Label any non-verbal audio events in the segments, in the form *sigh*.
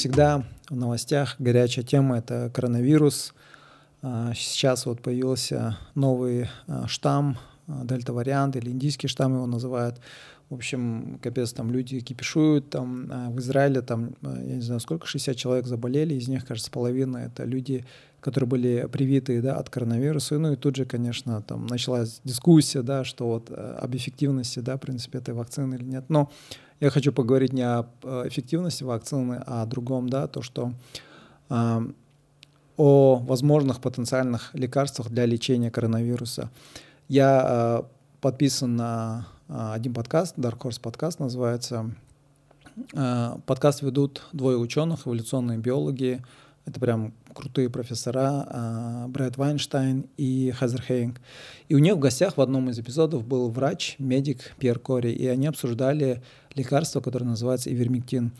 всегда, в новостях горячая тема – это коронавирус. А, сейчас вот появился новый а, штамм, а, дельта-вариант или индийский штамм его называют. В общем, капец, там люди кипишуют, там в Израиле там, я не знаю, сколько, 60 человек заболели, из них, кажется, половина — это люди, которые были привиты да, от коронавируса. Ну и тут же, конечно, там началась дискуссия, да, что вот об эффективности, да, в принципе, этой вакцины или нет. Но я хочу поговорить не о эффективности вакцины, а о другом, да, то, что э, о возможных потенциальных лекарствах для лечения коронавируса. Я э, подписан на э, один подкаст, Dark Horse подкаст называется. Э, подкаст ведут двое ученых, эволюционные биологи. Это прям крутые профессора, э, Брэд Вайнштайн и Хизер Хейинг. И у них в гостях в одном из эпизодов был врач, медик Пьер Кори, и они обсуждали лекарство, которое называется ивермектин.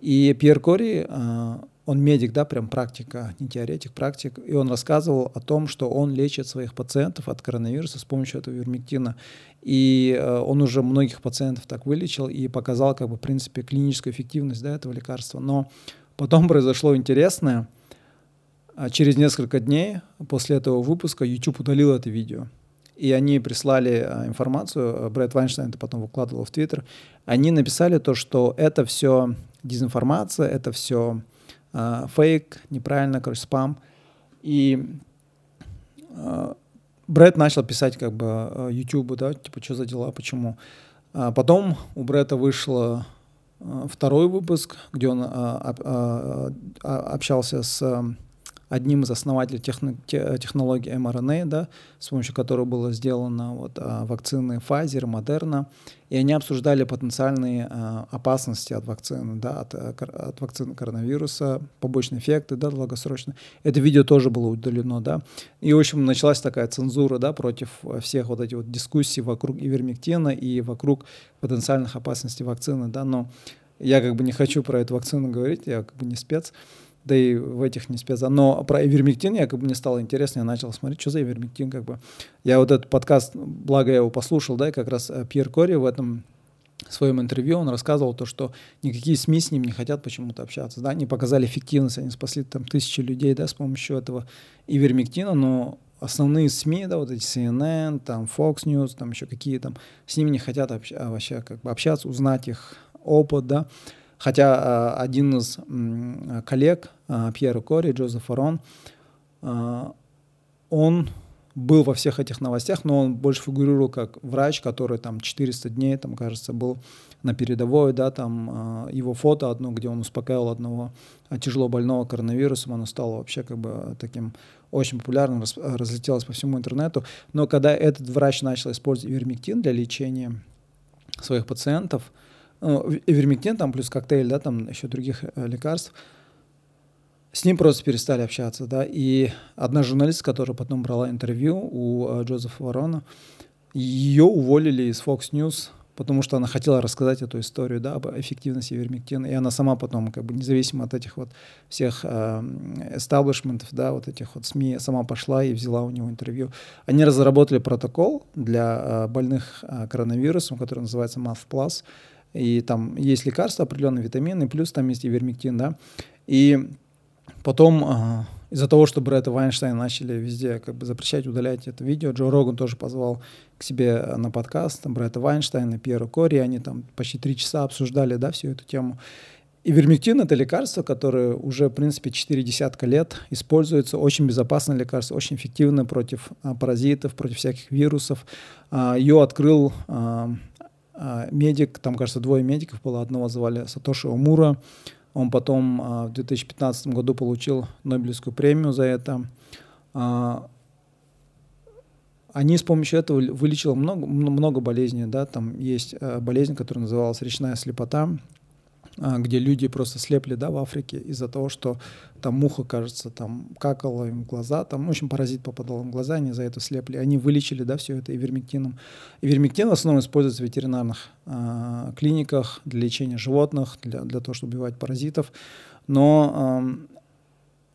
И Пьер Кори, э, он медик, да, прям практика, не теоретик, практик, и он рассказывал о том, что он лечит своих пациентов от коронавируса с помощью этого ивермектина. И э, он уже многих пациентов так вылечил и показал, как бы, в принципе, клиническую эффективность да, этого лекарства. Но потом произошло интересное. А через несколько дней после этого выпуска YouTube удалил это видео и они прислали а, информацию, Брэд Вайнштейн это потом выкладывал в Твиттер, они написали то, что это все дезинформация, это все э, фейк, неправильно, короче, спам. И э, Брэд начал писать как бы YouTube, да, типа, что за дела, почему. А потом у Брэда вышло второй выпуск, где он а, а, общался с одним из основателей техно, технологии mRNA, да, с помощью которой было сделано вот, а, вакцины Pfizer, Moderna, и они обсуждали потенциальные а, опасности от вакцины, да, от, э, от вакцины коронавируса, побочные эффекты, да, долгосрочно. Это видео тоже было удалено, да. И, в общем, началась такая цензура, да, против всех вот этих вот дискуссий вокруг ивермектина и вокруг потенциальных опасностей вакцины, да, но я как бы не хочу про эту вакцину говорить, я как бы не спец, да и в этих не спец. Но про ивермектин я как бы мне стало интересно, я начал смотреть, что за ивермектин, как бы. Я вот этот подкаст, благо я его послушал, да, и как раз э, Пьер Кори в этом своем интервью он рассказывал то, что никакие СМИ с ним не хотят почему-то общаться, да, они показали эффективность, они спасли там тысячи людей, да, с помощью этого ивермектина, но основные СМИ, да, вот эти CNN, там Fox News, там еще какие там, с ними не хотят общ- вообще как бы общаться, узнать их опыт, да, Хотя а, один из коллег а, Пьера Кори, Джозеф Фарон, а, он был во всех этих новостях, но он больше фигурировал как врач, который там 400 дней, там, кажется, был на передовой, да, там его фото одно, где он успокаивал одного тяжело больного коронавирусом, оно стало вообще как бы таким очень популярным, разлетелось по всему интернету. Но когда этот врач начал использовать вермектин для лечения своих пациентов, ивермектин, там плюс коктейль, да, там еще других э, лекарств, с ним просто перестали общаться, да, и одна журналистка, которая потом брала интервью у э, Джозефа Ворона, ее уволили из Fox News, потому что она хотела рассказать эту историю, да, об эффективности ивермектина, и она сама потом, как бы, независимо от этих вот всех эстаблишментов, э, да, вот этих вот СМИ, сама пошла и взяла у него интервью. Они разработали протокол для э, больных э, коронавирусом, который называется MATH+, Plus, и там есть лекарства, определенные витамины, плюс там есть ивермектин, да, и потом э, из-за того, что Брэда Вайнштейна начали везде как бы запрещать, удалять это видео, Джо Роган тоже позвал к себе на подкаст там, Брэда Вайнштейна, Пьера Кори, они там почти три часа обсуждали, да, всю эту тему. Ивермектин — это лекарство, которое уже, в принципе, 4 десятка лет используется. Очень безопасное лекарство, очень эффективное против а, паразитов, против всяких вирусов. А, ее открыл а, а, медик, там, кажется, двое медиков было, одного звали Сатоши Омура, он потом а, в 2015 году получил Нобелевскую премию за это. А, они с помощью этого вылечили много, много болезней, да, там есть болезнь, которая называлась речная слепота, а, где люди просто слепли, да, в Африке из-за того, что там муха, кажется, там какала им в глаза, там, в общем, паразит попадал им в глаза, они за это слепли. Они вылечили, да, все это ивермектином. Ивермектин в основном используется в ветеринарных э, клиниках для лечения животных, для, для того, чтобы убивать паразитов. Но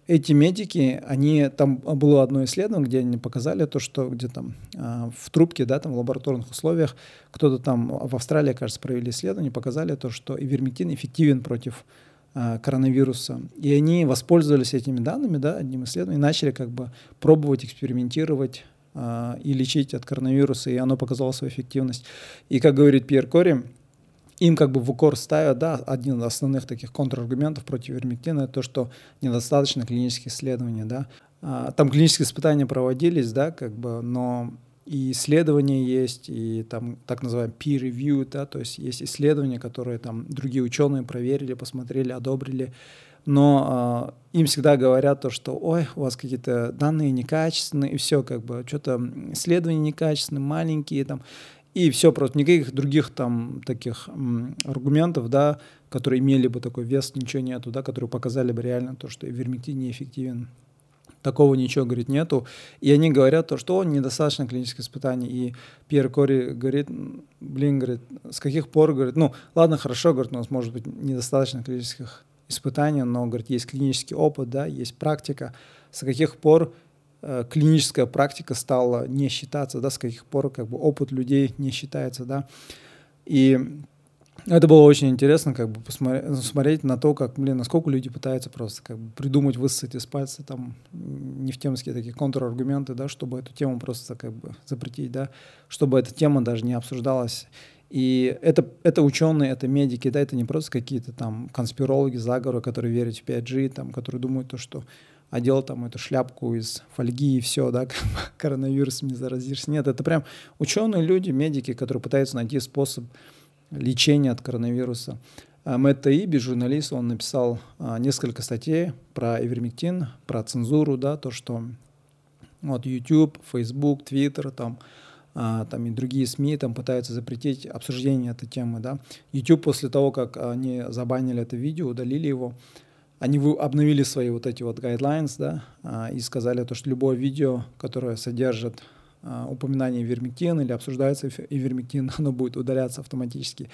эти медики, они, там было одно исследование, где они показали то, что где там э, в трубке, да, там в лабораторных условиях, кто-то там в Австралии, кажется, провели исследование, показали то, что ивермектин эффективен против а, коронавируса. И они воспользовались этими данными, да, одним исследованием, и начали как бы пробовать, экспериментировать а, и лечить от коронавируса, и оно показало свою эффективность. И, как говорит Пьер Кори, им как бы в укор ставят, да, один из основных таких контраргументов против вермектина, это то, что недостаточно клинических исследований, да. А, там клинические испытания проводились, да, как бы, но и исследования есть, и там так называемый peer review, да, то есть есть исследования, которые там другие ученые проверили, посмотрели, одобрили, но э, им всегда говорят то, что, ой, у вас какие-то данные некачественные, и все, как бы, что-то исследования некачественные, маленькие, там, и все, просто никаких других там таких м, аргументов, да, которые имели бы такой вес, ничего нету, да, которые показали бы реально то, что ивермектин неэффективен такого ничего, говорит, нету. И они говорят то, что недостаточно клинических испытаний. И Пьер Кори говорит, блин, говорит, с каких пор, говорит, ну, ладно, хорошо, говорит, у нас может быть недостаточно клинических испытаний, но, говорит, есть клинический опыт, да, есть практика. С каких пор клиническая практика стала не считаться, да, с каких пор как бы опыт людей не считается, да. И это было очень интересно, как бы посмотреть на то, как, блин, насколько люди пытаются просто как бы придумать, высосать из пальца там нефтемские такие контраргументы, да, чтобы эту тему просто как бы запретить, да, чтобы эта тема даже не обсуждалась. И это, это ученые, это медики, да, это не просто какие-то там конспирологи, заговоры, которые верят в 5G, там, которые думают то, что одел там эту шляпку из фольги и все, да, *laughs* коронавирусом не заразишься. Нет, это прям ученые люди, медики, которые пытаются найти способ лечения от коронавируса. А Мэтт Таиби, журналист, он написал а, несколько статей про ивермектин, про цензуру, да, то, что вот YouTube, Facebook, Twitter, там, а, там и другие СМИ там пытаются запретить обсуждение этой темы, да. YouTube после того, как они забанили это видео, удалили его, они обновили свои вот эти вот guidelines, да, и сказали то, что любое видео, которое содержит а, упоминание ивермектина или обсуждается ивермектин, *laughs* оно будет удаляться автоматически.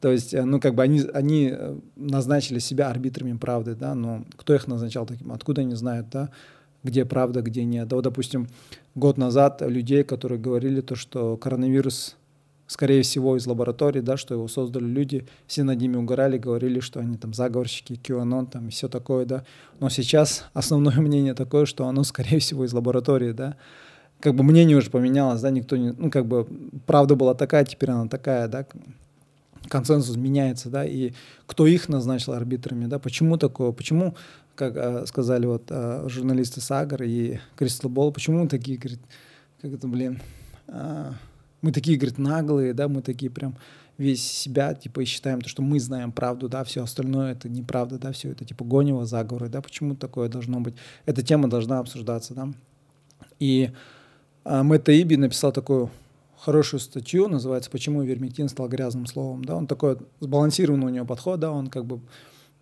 То есть, э, ну, как бы они, они э, назначили себя арбитрами правды, да, но кто их назначал таким, откуда они знают, да, где правда, где нет. Да, вот, допустим, год назад людей, которые говорили то, что коронавирус, скорее всего, из лаборатории, да, что его создали люди, все над ними угорали, говорили, что они там заговорщики, QAnon, там и все такое, да. Но сейчас основное мнение такое, что оно, скорее всего, из лаборатории, да как бы мнение уже поменялось, да, никто не, ну, как бы правда была такая, теперь она такая, да, консенсус меняется, да, и кто их назначил арбитрами, да, почему такое, почему, как э, сказали вот э, журналисты Сагар и Кристал Болл, почему такие, говорит, как это, блин, э, мы такие, говорит, наглые, да, мы такие прям весь себя, типа, и считаем то, что мы знаем правду, да, все остальное это неправда, да, все это, типа, гонево, заговоры, да, почему такое должно быть, эта тема должна обсуждаться, да, и а Мэтт Иби написал такую хорошую статью, называется «Почему вермектин стал грязным словом». Да, он такой сбалансированный у него подход, да, он как бы,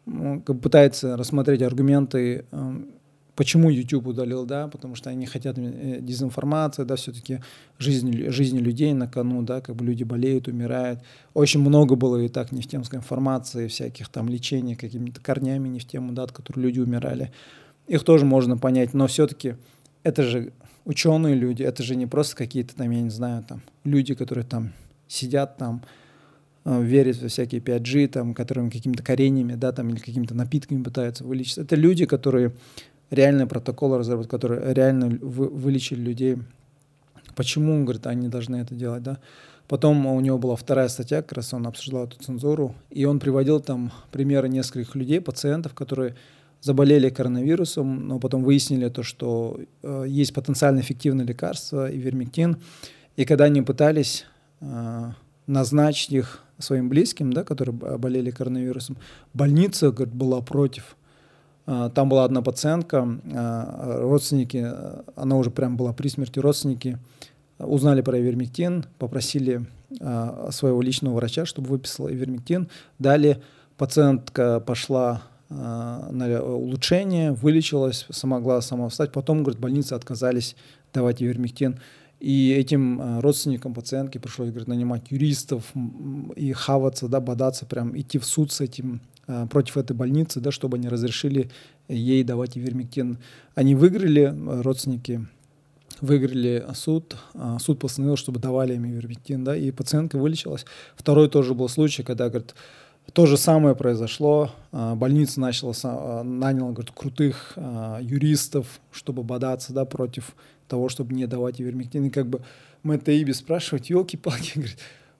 ну, как бы пытается рассмотреть аргументы, эм, почему YouTube удалил, да, потому что они хотят э, дезинформации, да, все-таки жизнь, жизни людей на кону, да, как бы люди болеют, умирают. Очень много было и так нефтемской информации, всяких там лечений какими-то корнями нефтему, да, от которых люди умирали. Их тоже можно понять, но все-таки это же ученые люди, это же не просто какие-то там, я не знаю, там люди, которые там сидят там, э, верят во всякие 5G, там, которым какими-то кореньями, да, там, или какими-то напитками пытаются вылечить. Это люди, которые реальные протоколы разработали, которые реально вы, вылечили людей. Почему, говорит, они должны это делать, да? Потом у него была вторая статья, как раз он обсуждал эту цензуру, и он приводил там примеры нескольких людей, пациентов, которые заболели коронавирусом, но потом выяснили то, что э, есть потенциально эффективное лекарство, ивермектин. И когда они пытались э, назначить их своим близким, да, которые болели коронавирусом, больница говорит, была против. Э, там была одна пациентка, э, родственники, э, она уже прям была при смерти, родственники узнали про ивермектин, попросили своего личного врача, чтобы выписал ивермектин. Далее пациентка пошла на улучшение, вылечилась, смогла сама встать. Потом, говорит, больницы отказались давать ивермектин. И этим э, родственникам пациентки пришлось, говорит, нанимать юристов и хаваться, да, бодаться, прям идти в суд с этим э, против этой больницы, да, чтобы они разрешили ей давать ивермектин. Они выиграли, родственники выиграли суд, суд постановил, чтобы давали им ивермектин, да, и пациентка вылечилась. Второй тоже был случай, когда, говорит, То же самое произошло. А, больница начала, а, наняла говорит, крутых а, юристов, чтобы бодаться да, против того, чтобы не давать ивермектин. И как бы это Иби спрашивать, елки-палки, *laughs* говорит,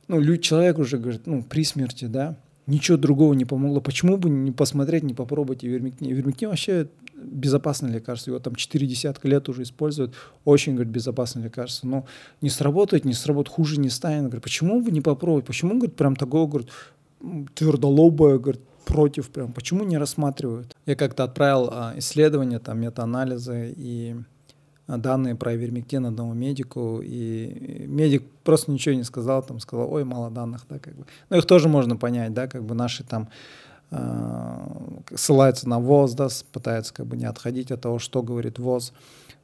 ну, человек уже, говорит, ну, при смерти, да, ничего другого не помогло. Почему бы не посмотреть, не попробовать ивермектин? Ивермектин вообще безопасное лекарство. Его там 4 десятка лет уже используют. Очень, говорит, безопасное лекарство. Но не сработает, не сработает, хуже не станет. Говорит, почему бы не попробовать? Почему, говорит, прям такого, говорит, твердолобое, говорит, против прям. Почему не рассматривают? Я как-то отправил а, исследования, там, мета-анализы и данные про ивермектин одному медику, и медик просто ничего не сказал, там сказал, ой, мало данных, да, как бы. Ну, их тоже можно понять, да, как бы наши там э, ссылаются на ВОЗ, да, пытаются как бы не отходить от того, что говорит ВОЗ,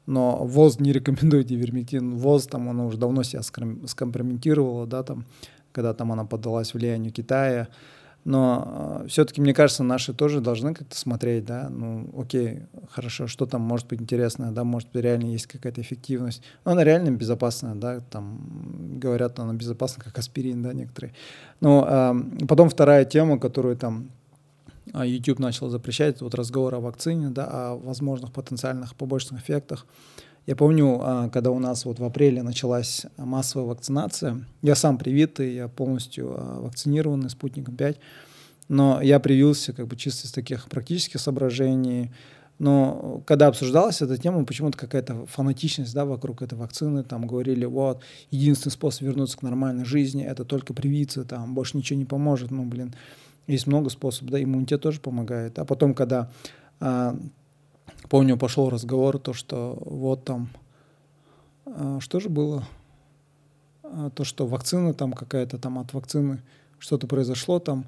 но ВОЗ не рекомендует ивермектин, ВОЗ там, она уже давно себя скомпрометировала, да, там, когда там она поддалась влиянию Китая, но э, все-таки, мне кажется, наши тоже должны как-то смотреть, да, ну, окей, хорошо, что там может быть интересное, да, может быть, реально есть какая-то эффективность. Но она реально безопасная, да, там говорят, она безопасна, как аспирин, да, некоторые. Но э, потом вторая тема, которую там а, YouTube начал запрещать, вот разговор о вакцине, да, о возможных потенциальных побочных эффектах. Я помню, а, когда у нас вот в апреле началась массовая вакцинация, я сам привитый, я полностью а, вакцинированный спутником 5, но я привился как бы чисто из таких практических соображений. Но когда обсуждалась эта тема, почему-то какая-то фанатичность да, вокруг этой вакцины, там говорили, вот, единственный способ вернуться к нормальной жизни, это только привиться, там, больше ничего не поможет, ну, блин, есть много способов, да, иммунитет тоже помогает. А потом, когда а, Помню, пошел разговор, то, что вот там, а, что же было? А, то, что вакцина там какая-то там от вакцины, что-то произошло там,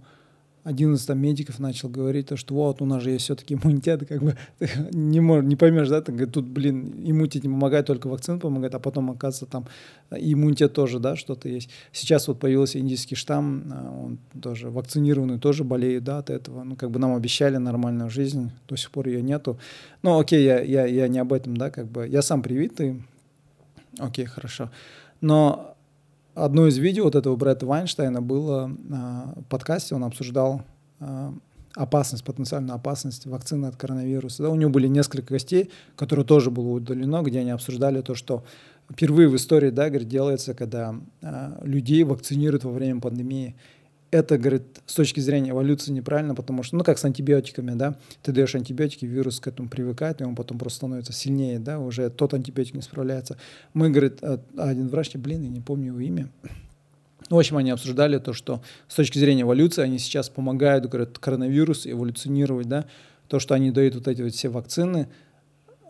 один из там медиков начал говорить, то, что вот у нас же есть все-таки иммунитет, как бы *laughs* не, мож, не поймешь, да, ты, тут, блин, иммунитет не помогает, только вакцина помогает, а потом, оказывается, там иммунитет тоже, да, что-то есть. Сейчас вот появился индийский штамм, а, он тоже вакцинированный, тоже болеет, да, от этого. Ну, как бы нам обещали нормальную жизнь, до сих пор ее нету. Ну, окей, я, я, я не об этом, да, как бы, я сам привитый, окей, хорошо. Но одно из видео вот этого Бретта Вайнштейна было а, в подкасте, он обсуждал а, опасность, потенциальную опасность вакцины от коронавируса. Да, у него были несколько гостей, которые тоже было удалено, где они обсуждали то, что впервые в истории, да, говорит, делается, когда а, людей вакцинируют во время пандемии это, говорит, с точки зрения эволюции неправильно, потому что, ну, как с антибиотиками, да, ты даешь антибиотики, вирус к этому привыкает, и он потом просто становится сильнее, да, уже тот антибиотик не справляется. Мы, говорит, э, один врач, блин, я не помню его имя, в общем, они обсуждали то, что с точки зрения эволюции они сейчас помогают, говорят, коронавирус эволюционировать, да, то, что они дают вот эти вот все вакцины,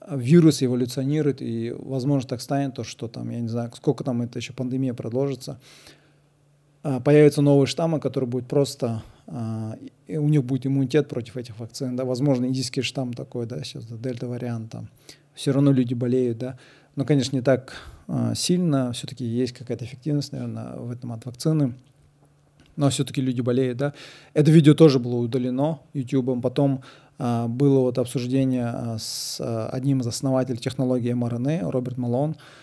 вирус эволюционирует, и, возможно, так станет, то, что там, я не знаю, сколько там это еще пандемия продолжится, появятся новые штаммы, которые будут просто, а, у них будет иммунитет против этих вакцин, да, возможно, индийский штамм такой, да, сейчас да, дельта-вариант, там, все равно люди болеют, да, но, конечно, не так а, сильно, все-таки есть какая-то эффективность, наверное, в этом от вакцины, но все-таки люди болеют, да. Это видео тоже было удалено YouTube, потом было вот обсуждение с одним из основателей технологии mRNA, Роберт Малон, а,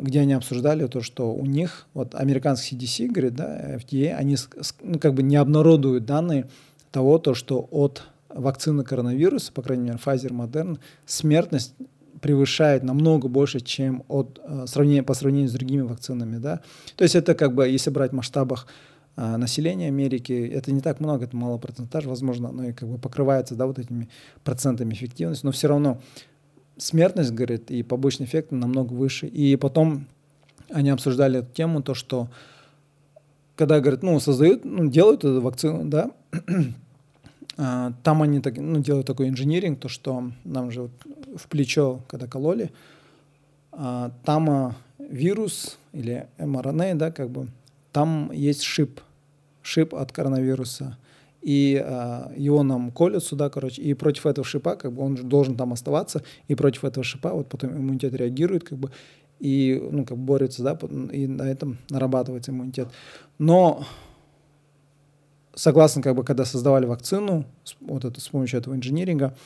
где они обсуждали то, что у них, вот американский CDC, говорит, да, FDA, они ну, как бы не обнародуют данные того, то, что от вакцины коронавируса, по крайней мере, Pfizer, Moderna, смертность превышает намного больше, чем от, uh, сравнения, по сравнению с другими вакцинами. Да? То есть это как бы, если брать в масштабах uh, населения Америки, это не так много, это мало процентаж, возможно, но и как бы покрывается да, вот этими процентами эффективности, но все равно смертность, говорит, и побочный эффект намного выше. И потом они обсуждали эту тему, то, что когда, говорят, ну, создают, ну, делают эту вакцину, да, *clears throat* а, там они так, ну, делают такой инжиниринг, то, что нам же вот в плечо, когда кололи, а, там а, вирус или mRNA, да, как бы, там есть шип, шип от коронавируса и э, его нам колют сюда, короче, и против этого шипа, как бы он должен там оставаться, и против этого шипа вот потом иммунитет реагирует, как бы, и, ну, как бы борется, да, и на этом нарабатывается иммунитет. Но согласно, как бы, когда создавали вакцину, вот это, с помощью этого инжиниринга,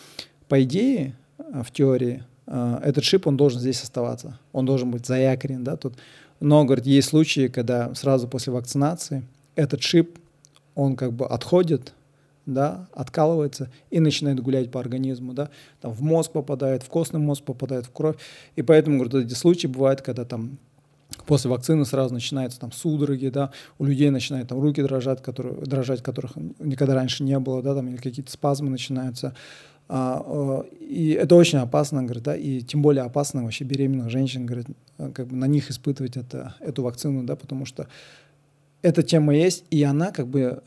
по идее, а, в теории, э, этот шип, он должен здесь оставаться, он должен быть заякорен, да, тут. Но, говорит, есть случаи, когда сразу после вакцинации этот шип он как бы отходит, да, откалывается и начинает гулять по организму, да, там в мозг попадает, в костный мозг попадает, в кровь. И поэтому, говорю, эти случаи бывают, когда там после вакцины сразу начинаются там судороги, да, у людей начинают там руки дрожать, которые, дрожать, которых никогда раньше не было, да, там или какие-то спазмы начинаются. А, а, и это очень опасно, говорит, да, и тем более опасно вообще беременных женщин, говорит, как бы на них испытывать это, эту вакцину, да, потому что эта тема есть, и она как бы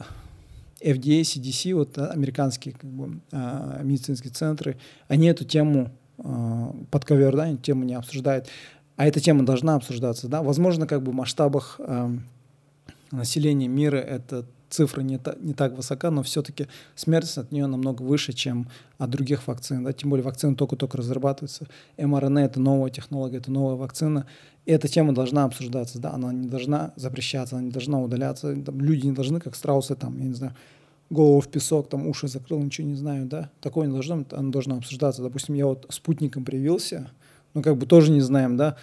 FDA, CDC, вот да, американские как бы, а, медицинские центры, они эту тему а, под ковер, да, тему не обсуждают. А эта тема должна обсуждаться, да. Возможно, как бы в масштабах а, населения мира эта цифра не, та, не так высока, но все-таки смертность от нее намного выше, чем от других вакцин. Да? Тем более вакцины только-только разрабатываются. МРНА — это новая технология, это новая вакцина. И эта тема должна обсуждаться, да, она не должна запрещаться, она не должна удаляться. Там, люди не должны, как страусы, там, я не знаю, голову в песок, там уши закрыл, ничего не знаю, да. Такое не должно, оно должно обсуждаться. Допустим, я вот спутником привился, ну, как бы тоже не знаем, да,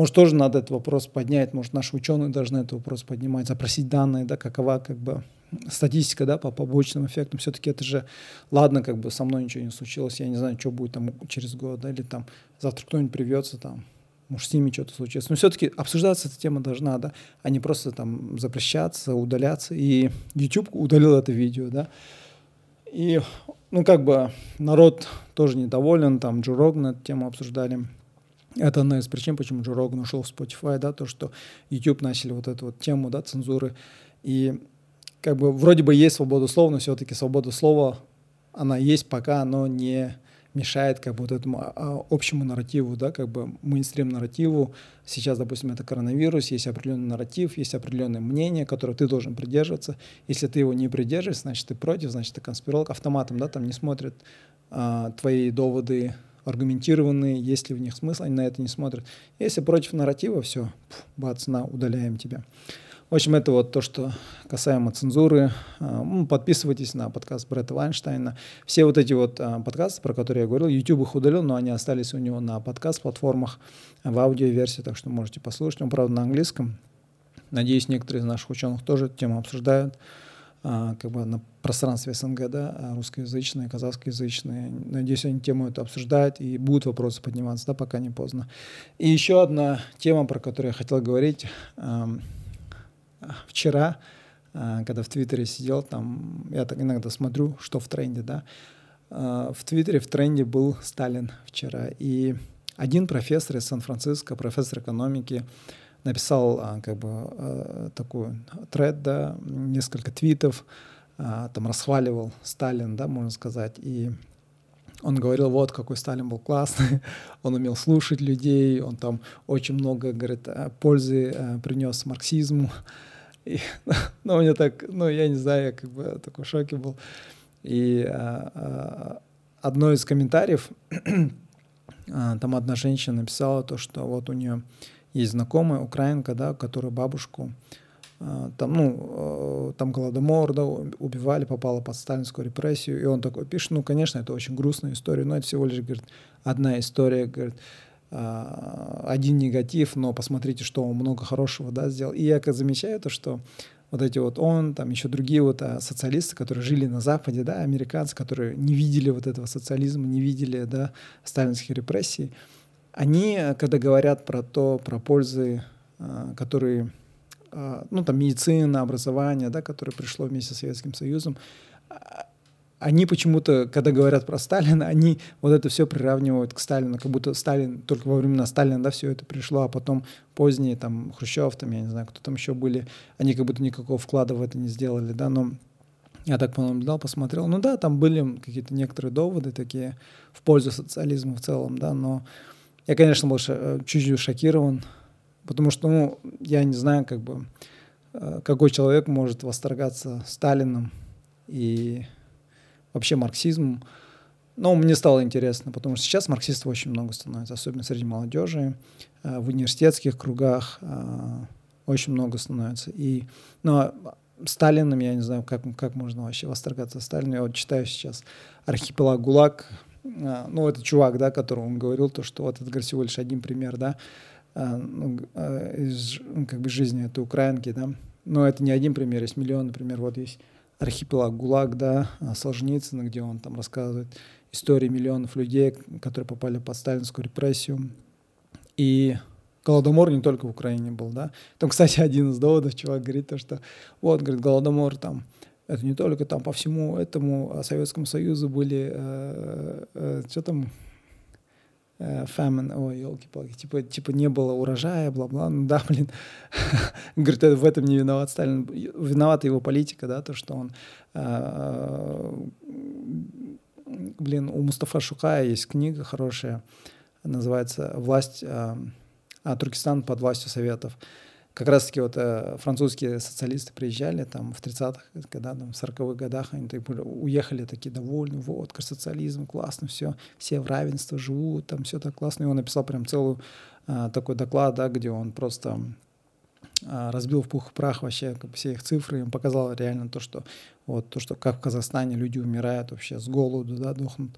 может, тоже надо этот вопрос поднять, может, наши ученые должны этот вопрос поднимать, запросить данные, да, какова как бы статистика, да, по побочным эффектам. Все-таки это же, ладно, как бы со мной ничего не случилось, я не знаю, что будет там через год, да, или там завтра кто-нибудь привьется там, может, с ними что-то случится. Но все-таки обсуждаться эта тема должна, да, а не просто там запрещаться, удаляться. И YouTube удалил это видео, да. И, ну, как бы народ тоже недоволен, там Джо Роган эту тему обсуждали. Это одна из причин, почему Джо Роган ушел в Spotify, да, то, что YouTube начали вот эту вот тему, да, цензуры. И как бы вроде бы есть свобода слова, но все-таки свобода слова, она есть, пока оно не мешает как бы вот этому а, а, общему нарративу, да, как бы мейнстрим нарративу. Сейчас, допустим, это коронавирус, есть определенный нарратив, есть определенное мнение, которое ты должен придерживаться. Если ты его не придерживаешься, значит, ты против, значит, ты конспиролог. Автоматом, да, там не смотрят а, твои доводы аргументированные, есть ли в них смысл, они на это не смотрят. Если против нарратива, все, бац, на, удаляем тебя. В общем, это вот то, что касаемо цензуры. А, подписывайтесь на подкаст Бретта Вайнштейна. Все вот эти вот а, подкасты, про которые я говорил, YouTube их удалил, но они остались у него на подкаст-платформах в аудиоверсии, так что можете послушать. Он, правда, на английском. Надеюсь, некоторые из наших ученых тоже тему обсуждают как бы на пространстве СНГ, да, русскоязычные, казахскоязычные. Надеюсь, они тему эту обсуждают и будут вопросы подниматься, да, пока не поздно. И еще одна тема, про которую я хотел говорить вчера, а, когда в Твиттере сидел, там, я так иногда смотрю, что в тренде, да, а, в Твиттере в тренде был Сталин вчера, и один профессор из Сан-Франциско, профессор экономики, написал а, как бы такую тред, да, несколько твитов, там расхваливал Сталин, да, можно сказать, и он говорил, вот какой Сталин был классный, *laughs* он умел слушать людей, он там очень много, говорит, пользы принес марксизму, и, *laughs* ну, мне так, ну, я не знаю, я как бы такой шоке был. И а, а, одно из комментариев, *clears throat* а, там одна женщина написала то, что вот у нее есть знакомая украинка, да, которая бабушку, а, там, ну, а, там голодомор, да, убивали, попала под сталинскую репрессию, и он такой пишет, ну, конечно, это очень грустная история, но это всего лишь, говорит, одна история, говорит, а, один негатив, но посмотрите, что он много хорошего да, сделал. И я как замечаю то, что вот эти вот он, там еще другие вот социалисты, которые жили на Западе, да, американцы, которые не видели вот этого социализма, не видели, да, сталинских репрессий, они, когда говорят про то, про пользы, а, которые, ну, там, медицина, образование, да, которое пришло вместе с Советским Союзом, они почему-то, когда говорят про Сталина, они вот это все приравнивают к Сталину, как будто Сталин, только во времена Сталина, да, все это пришло, а потом поздние, там, Хрущев, там, я не знаю, кто там еще были, они как будто никакого вклада в это не сделали, да, но я так понаблюдал, посмотрел, ну да, там были какие-то некоторые доводы такие в пользу социализма в целом, да, но я, конечно, был э, чуть-чуть шокирован, потому что, ну, я не знаю, как бы, э, какой человек может восторгаться Сталином и вообще марксизм. Но мне стало интересно, потому что сейчас марксистов очень много становится, особенно среди молодежи, э, в университетских кругах очень много становится. И, ну, а Сталином, я не знаю, как, как можно вообще восторгаться Сталином. Я вот читаю сейчас «Архипелаг ГУЛАГ», ну, это чувак, да, который он говорил, то, что вот это, говорит, всего лишь один пример, да, ну, из как бы жизни этой украинки, да, но это не один пример, есть миллион, например, вот есть архипелаг ГУЛАГ, да, Солженицына, где он там рассказывает истории миллионов людей, которые попали под сталинскую репрессию. И Голодомор не только в Украине был, да. Там, кстати, *laughs* один из доводов, чувак говорит, то, что вот, говорит, Голодомор там, это не только там по всему этому а Советскому Союзу были, э, э, что там, э, famine, ой, елки-палки, типа, типа не было урожая, бла-бла, ну да, *laughs* блин. Говорит, в этом не виноват Сталин, виновата его политика, да, то, что он, э, блин, у Мустафа Шукая есть книга хорошая, называется «Власть», э, а Туркестан под властью Советов. Как раз-таки вот э, французские социалисты приезжали там в 30-х, когда там в 40-х годах они так, уехали такие довольны, вот, социализм, классно, все, все в равенство живут, там все так классно. И он написал прям целую э, такой доклад, да, где он просто э, разбил в пух и прах вообще как все их цифры, им показал реально то, что вот то, что как в Казахстане люди умирают вообще с голоду, да, дохнут.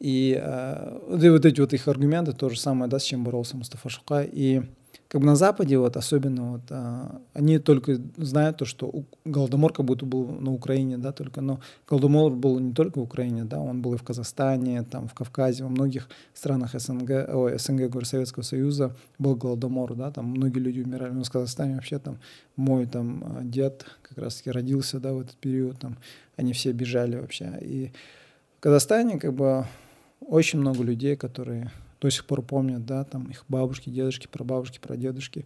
И, э, и вот эти вот их аргументы, то же самое, да, с чем боролся Мустафа Шукай. И как бы на Западе вот особенно вот а, они только знают то, что Голодомор как будто был на Украине, да, только, но Голодомор был не только в Украине, да, он был и в Казахстане, там, в Кавказе, во многих странах СНГ, ой, СНГ, говорю, Советского Союза был Голодомор, да, там многие люди умирали, но в Казахстане вообще там мой там дед как раз-таки родился, да, в этот период, там, они все бежали вообще, и в Казахстане как бы очень много людей, которые до сих пор помнят, да, там их бабушки, дедушки, прабабушки, прадедушки.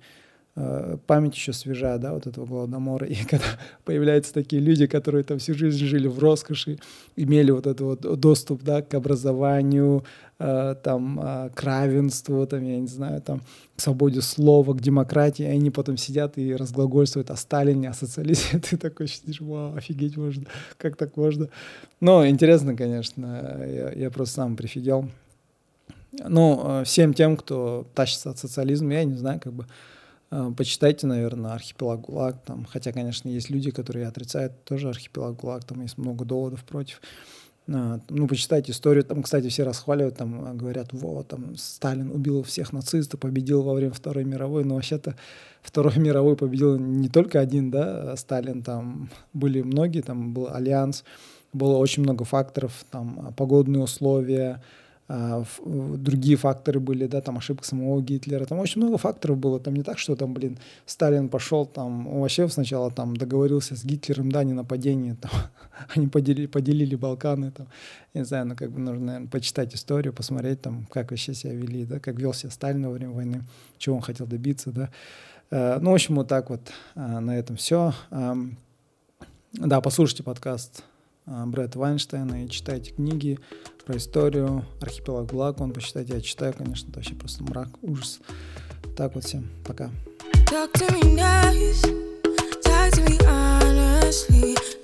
Э, память еще свежая, да, вот этого Голодомора. *laughs* И когда появляются такие люди, которые там всю жизнь жили в роскоши, имели вот этот вот доступ, да, к образованию, э, там, э, к равенству, там, я не знаю, там, к свободе слова, к демократии, они потом сидят и разглагольствуют о Сталине, о социализме. *laughs* Ты такой сидишь, вау, офигеть можно, как так можно. Но интересно, конечно, я, я просто сам прифигел. Ну, э, всем тем, кто тащится от социализма, я не знаю, как бы э, почитайте, наверное, архипелаг ГУЛАГ, там, хотя, конечно, есть люди, которые отрицают тоже архипелаг ГУЛАГ, там есть много доводов против. Э, ну, почитайте историю, там, кстати, все расхваливают, там, говорят, вот, там, Сталин убил всех нацистов, победил во время Второй мировой, но вообще-то Второй *laughs* мировой победил не только один, да, Сталин, там были многие, там был альянс, было очень много факторов, там, погодные условия, другие факторы были, да, там ошибка самого Гитлера, там очень много факторов было, там не так, что там, блин, Сталин пошел, там, вообще сначала там договорился с Гитлером, да, не нападение, *laughs* там, они поделили, поделили Балканы, там, не знаю, ну, как бы нужно, наверное, почитать историю, посмотреть, там, как вообще себя вели, да, как вел себя Сталин во время войны, чего он хотел добиться, да, э, ну, в общем, вот так вот э, на этом все. Да, послушайте подкаст Э, Брэд Вайнштейна и читайте книги про историю, архипелага ГУЛАГ, он почитайте, я читаю, конечно, это вообще просто мрак, ужас. Так вот всем, пока. Talk to me nice, talk to me honestly.